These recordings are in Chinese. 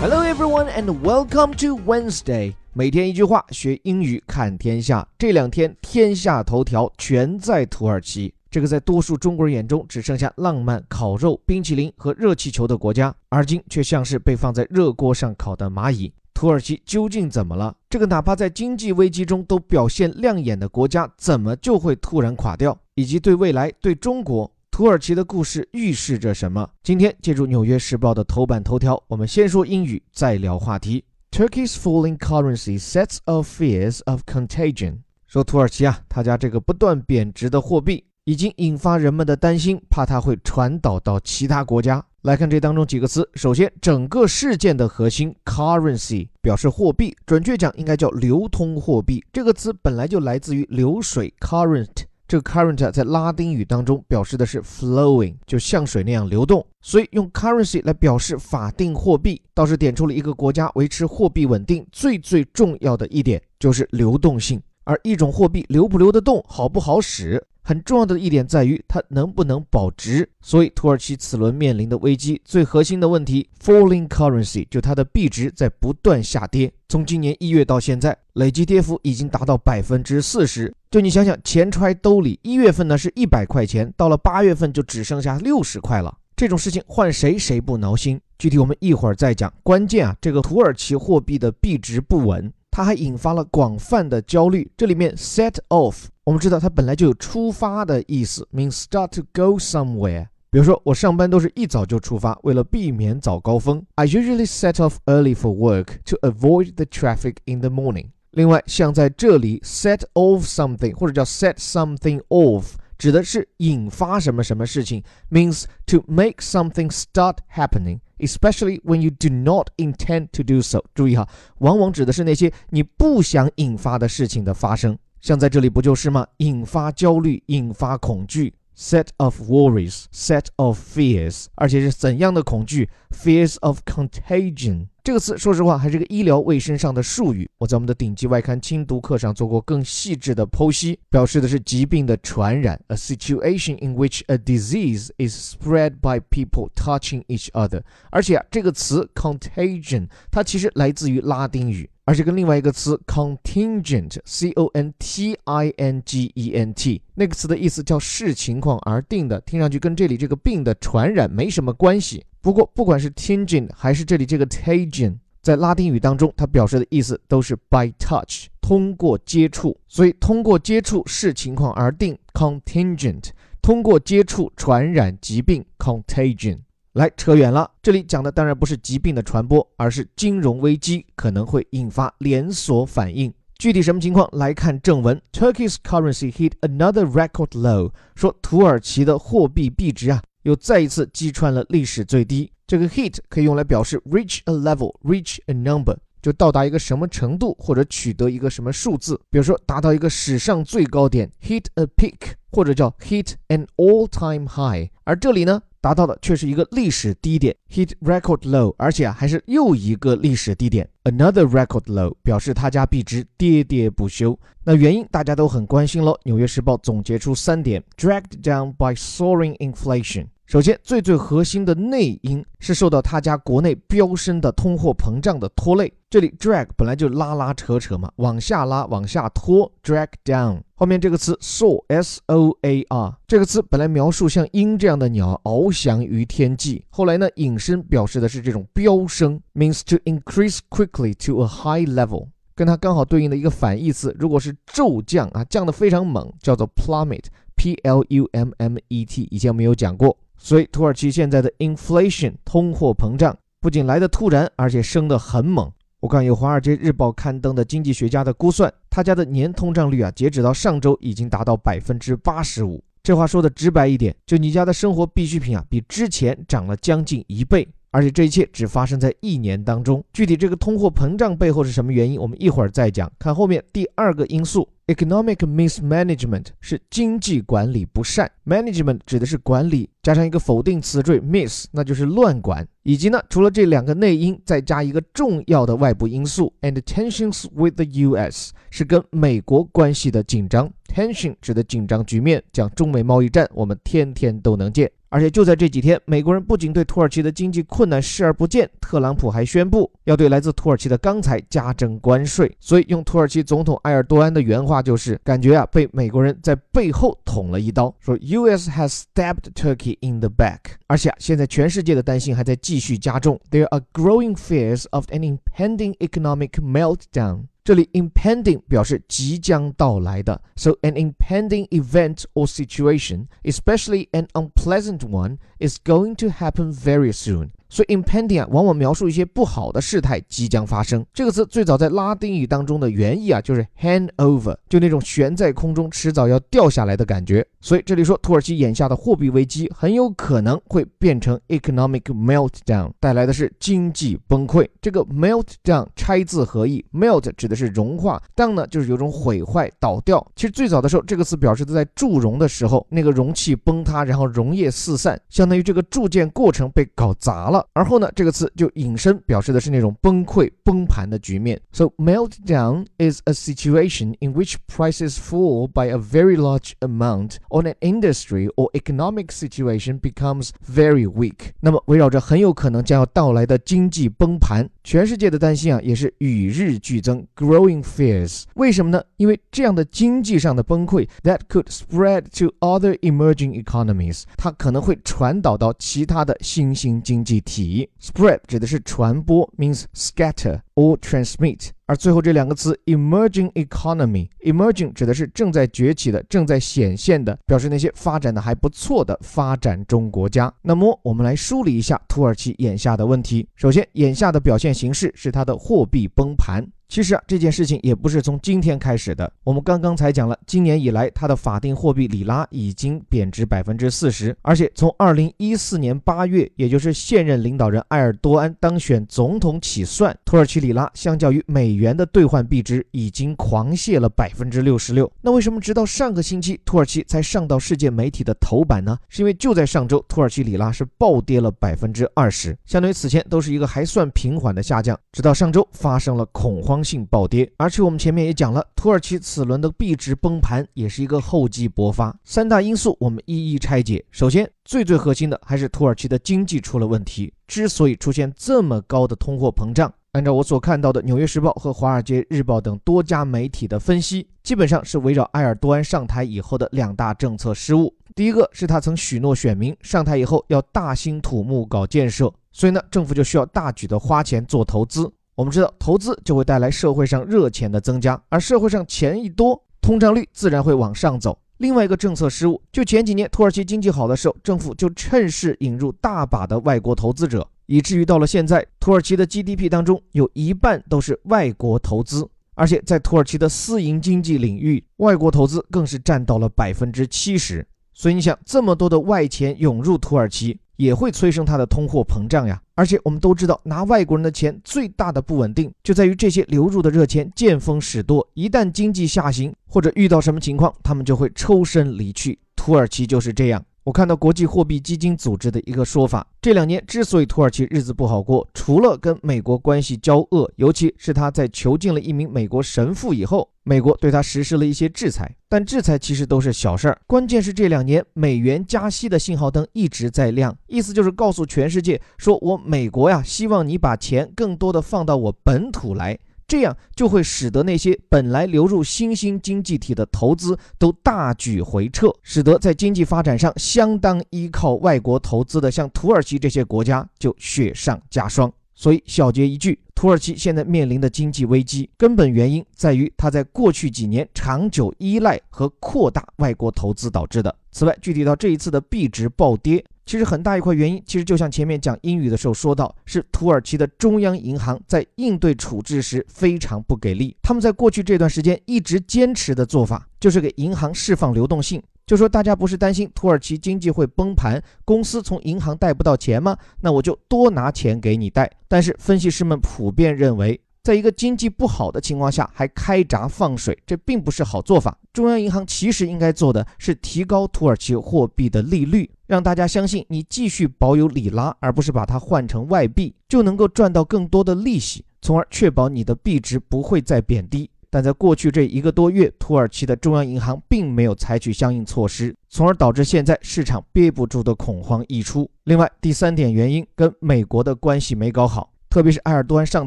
Hello everyone and welcome to Wednesday。每天一句话，学英语看天下。这两天天下头条全在土耳其，这个在多数中国人眼中只剩下浪漫、烤肉、冰淇淋和热气球的国家，而今却像是被放在热锅上烤的蚂蚁。土耳其究竟怎么了？这个哪怕在经济危机中都表现亮眼的国家，怎么就会突然垮掉？以及对未来、对中国？土耳其的故事预示着什么？今天借助《纽约时报》的头版头条，我们先说英语，再聊话题。Turkey's falling currency sets off fears of contagion。说土耳其啊，他家这个不断贬值的货币，已经引发人们的担心，怕它会传导到其他国家。来看这当中几个词，首先，整个事件的核心 currency 表示货币，准确讲应该叫流通货币。这个词本来就来自于流水 current。这个 current 在拉丁语当中表示的是 flowing，就像水那样流动，所以用 currency 来表示法定货币，倒是点出了一个国家维持货币稳定最最重要的一点，就是流动性。而一种货币流不流得动，好不好使？很重要的一点在于它能不能保值，所以土耳其此轮面临的危机最核心的问题，falling currency 就它的币值在不断下跌，从今年一月到现在，累计跌幅已经达到百分之四十。就你想想，钱揣兜里，一月份呢是一百块钱，到了八月份就只剩下六十块了，这种事情换谁谁不挠心？具体我们一会儿再讲。关键啊，这个土耳其货币的币值不稳。它还引发了广泛的焦虑。这里面 set off，我们知道它本来就有出发的意思，means start to go somewhere。比如说，我上班都是一早就出发，为了避免早高峰。I usually set off early for work to avoid the traffic in the morning。另外，像在这里 set off something 或者叫 set something off，指的是引发什么什么事情，means to make something start happening。Especially when you do not intend to do so。注意哈，往往指的是那些你不想引发的事情的发生。像在这里不就是吗？引发焦虑，引发恐惧。Set of worries, set of fears，而且是怎样的恐惧？Fears of contagion。这个词，说实话还是个医疗卫生上的术语。我在我们的顶级外刊精读课上做过更细致的剖析，表示的是疾病的传染，a situation in which a disease is spread by people touching each other。而且啊，这个词 contagion 它其实来自于拉丁语，而且跟另外一个词 contingent，c o n t i n g e n t，那个词的意思叫视情况而定的，听上去跟这里这个病的传染没什么关系。不过，不管是 tingent 还是这里这个 tagion，在拉丁语当中，它表示的意思都是 by touch，通过接触。所以，通过接触视情况而定，contingent；通过接触传染疾病，contagion。来，扯远了，这里讲的当然不是疾病的传播，而是金融危机可能会引发连锁反应。具体什么情况？来看正文：Turkey's currency hit another record low。说土耳其的货币币值啊。又再一次击穿了历史最低。这个 hit 可以用来表示 reach a level, reach a number，就到达一个什么程度或者取得一个什么数字。比如说达到一个史上最高点，hit a peak，或者叫 hit an all-time high。而这里呢？达到的却是一个历史低点，hit record low，而且啊还是又一个历史低点，another record low，表示他家币值跌跌不休。那原因大家都很关心喽。纽约时报总结出三点：dragged down by soaring inflation。首先，最最核心的内因是受到他家国内飙升的通货膨胀的拖累。这里 drag 本来就拉拉扯扯嘛，往下拉，往下拖，drag down。后面这个词 soar，s o a r，这个词本来描述像鹰这样的鸟翱翔于天际，后来呢引申表示的是这种飙升，means to increase quickly to a high level。跟它刚好对应的一个反义词，如果是骤降啊，降得非常猛，叫做 plummet，p l u m m e t，以前我们有讲过。所以，土耳其现在的 inflation 通货膨胀不仅来得突然，而且升得很猛。我看有《华尔街日报》刊登的经济学家的估算，他家的年通胀率啊，截止到上周已经达到百分之八十五。这话说的直白一点，就你家的生活必需品啊，比之前涨了将近一倍。而且这一切只发生在一年当中。具体这个通货膨胀背后是什么原因，我们一会儿再讲。看后面第二个因素，economic mismanagement 是经济管理不善。management 指的是管理，加上一个否定词缀 miss，那就是乱管。以及呢，除了这两个内因，再加一个重要的外部因素，and tensions with the U.S. 是跟美国关系的紧张。tension 指的紧张局面，讲中美贸易战，我们天天都能见。而且就在这几天，美国人不仅对土耳其的经济困难视而不见，特朗普还宣布要对来自土耳其的钢材加征关税。所以用土耳其总统埃尔多安的原话就是，感觉啊被美国人在背后捅了一刀，说 U.S. has stabbed Turkey in the back。而且啊，现在全世界的担心还在继续加重，There are growing fears of an impending economic meltdown。这里 impending 表示即将到来的，so an impending event or situation, especially an unpleasant one, is going to happen very soon. 所以 impending 啊，往往描述一些不好的事态即将发生。这个词最早在拉丁语当中的原意啊，就是 hang over，就那种悬在空中，迟早要掉下来的感觉。所以这里说土耳其眼下的货币危机很有可能会变成 economic meltdown，带来的是经济崩溃。这个 meltdown 拆字合意，melt 指的是融化，down 呢就是有种毁坏、倒掉。其实最早的时候，这个词表示的在铸熔的时候，那个容器崩塌，然后溶液四散，相当于这个铸件过程被搞砸了。而后呢，这个词就引申表示的是那种崩溃、崩盘的局面。So meltdown is a situation in which prices fall by a very large amount, or an industry or economic situation becomes very weak。那么围绕着很有可能将要到来的经济崩盘，全世界的担心啊也是与日俱增，growing fears。为什么呢？因为这样的经济上的崩溃，that could spread to other emerging economies，它可能会传导到其他的新兴经济体。 Spread 指的是传播，means scatter or transmit。而最后这两个词，emerging economy，emerging 指的是正在崛起的、正在显现的，表示那些发展的还不错的发展中国家。那么我们来梳理一下土耳其眼下的问题。首先，眼下的表现形式是它的货币崩盘。其实啊，这件事情也不是从今天开始的。我们刚刚才讲了，今年以来，它的法定货币里拉已经贬值百分之四十，而且从二零一四年八月，也就是现任领导人埃尔多安当选总统起算，土耳其里拉相较于美元的兑换币值已经狂泻了百分之六十六。那为什么直到上个星期，土耳其才上到世界媒体的头版呢？是因为就在上周，土耳其里拉是暴跌了百分之二十，相当于此前都是一个还算平缓的下降，直到上周发生了恐慌。性暴跌，而且我们前面也讲了，土耳其此轮的币值崩盘也是一个厚积薄发。三大因素我们一一拆解。首先，最最核心的还是土耳其的经济出了问题。之所以出现这么高的通货膨胀，按照我所看到的《纽约时报》和《华尔街日报》等多家媒体的分析，基本上是围绕埃尔多安上台以后的两大政策失误。第一个是他曾许诺选民上台以后要大兴土木搞建设，所以呢，政府就需要大举的花钱做投资。我们知道，投资就会带来社会上热钱的增加，而社会上钱一多，通胀率自然会往上走。另外一个政策失误，就前几年土耳其经济好的时候，政府就趁势引入大把的外国投资者，以至于到了现在，土耳其的 GDP 当中有一半都是外国投资，而且在土耳其的私营经济领域，外国投资更是占到了百分之七十。所以你想，这么多的外钱涌入土耳其。也会催生它的通货膨胀呀，而且我们都知道，拿外国人的钱最大的不稳定就在于这些流入的热钱见风使舵，一旦经济下行或者遇到什么情况，他们就会抽身离去。土耳其就是这样。我看到国际货币基金组织的一个说法，这两年之所以土耳其日子不好过，除了跟美国关系交恶，尤其是他在囚禁了一名美国神父以后，美国对他实施了一些制裁。但制裁其实都是小事儿，关键是这两年美元加息的信号灯一直在亮，意思就是告诉全世界，说我美国呀，希望你把钱更多的放到我本土来。这样就会使得那些本来流入新兴经济体的投资都大举回撤，使得在经济发展上相当依靠外国投资的像土耳其这些国家就雪上加霜。所以小结一句，土耳其现在面临的经济危机根本原因在于它在过去几年长久依赖和扩大外国投资导致的。此外，具体到这一次的币值暴跌。其实很大一块原因，其实就像前面讲英语的时候说到，是土耳其的中央银行在应对处置时非常不给力。他们在过去这段时间一直坚持的做法，就是给银行释放流动性，就说大家不是担心土耳其经济会崩盘，公司从银行贷不到钱吗？那我就多拿钱给你贷。但是分析师们普遍认为。在一个经济不好的情况下还开闸放水，这并不是好做法。中央银行其实应该做的是提高土耳其货币的利率，让大家相信你继续保有里拉，而不是把它换成外币，就能够赚到更多的利息，从而确保你的币值不会再贬低。但在过去这一个多月，土耳其的中央银行并没有采取相应措施，从而导致现在市场憋不住的恐慌溢出。另外，第三点原因跟美国的关系没搞好，特别是埃尔多安上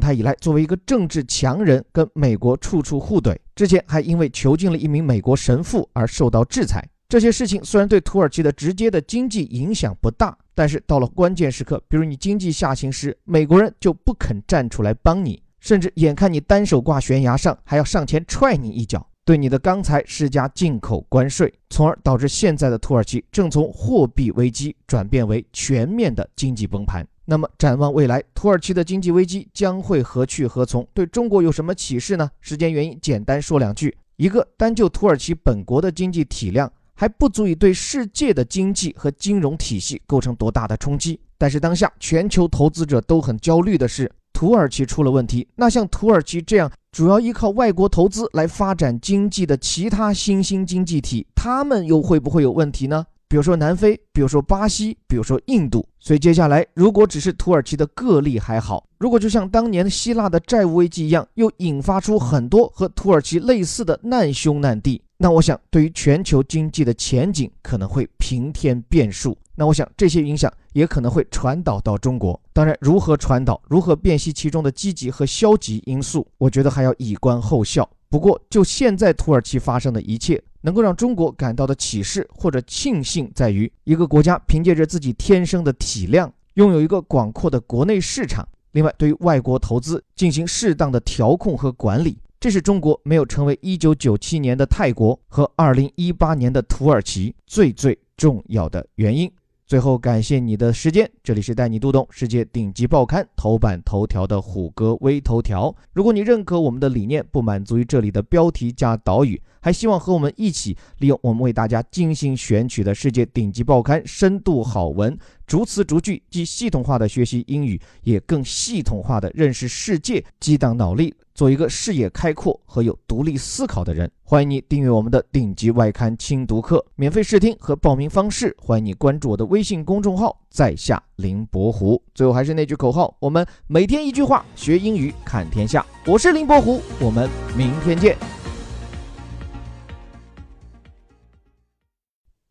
台以来，作为一个政治强人，跟美国处处互怼，之前还因为囚禁了一名美国神父而受到制裁。这些事情虽然对土耳其的直接的经济影响不大，但是到了关键时刻，比如你经济下行时，美国人就不肯站出来帮你，甚至眼看你单手挂悬崖上，还要上前踹你一脚，对你的钢材施加进口关税，从而导致现在的土耳其正从货币危机转变为全面的经济崩盘。那么展望未来，土耳其的经济危机将会何去何从？对中国有什么启示呢？时间原因，简单说两句：一个，单就土耳其本国的经济体量。还不足以对世界的经济和金融体系构成多大的冲击。但是当下全球投资者都很焦虑的是，土耳其出了问题。那像土耳其这样主要依靠外国投资来发展经济的其他新兴经济体，他们又会不会有问题呢？比如说南非，比如说巴西，比如说印度。所以接下来，如果只是土耳其的个例还好；如果就像当年希腊的债务危机一样，又引发出很多和土耳其类似的难兄难弟。那我想，对于全球经济的前景可能会平添变数。那我想，这些影响也可能会传导到中国。当然，如何传导，如何辨析其中的积极和消极因素，我觉得还要以观后效。不过，就现在土耳其发生的一切，能够让中国感到的启示或者庆幸，在于一个国家凭借着自己天生的体量，拥有一个广阔的国内市场。另外，对于外国投资进行适当的调控和管理。这是中国没有成为1997年的泰国和2018年的土耳其最最重要的原因。最后，感谢你的时间。这里是带你读懂世界顶级报刊头版头条的虎哥微头条。如果你认可我们的理念，不满足于这里的标题加导语，还希望和我们一起利用我们为大家精心选取的世界顶级报刊深度好文，逐词逐句，既系统化的学习英语，也更系统化的认识世界，激荡脑力。做一个视野开阔和有独立思考的人，欢迎你订阅我们的顶级外刊精读课，免费试听和报名方式，欢迎你关注我的微信公众号，在下林伯湖。最后还是那句口号，我们每天一句话，学英语看天下。我是林伯湖，我们明天见。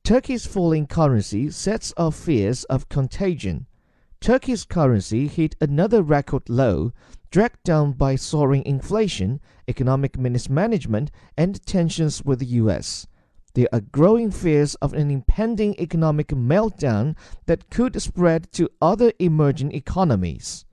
Turkey's falling currency sets off fears of contagion. Turkey's currency hit another record low dragged down by soaring inflation, economic mismanagement, and tensions with the US. There are growing fears of an impending economic meltdown that could spread to other emerging economies.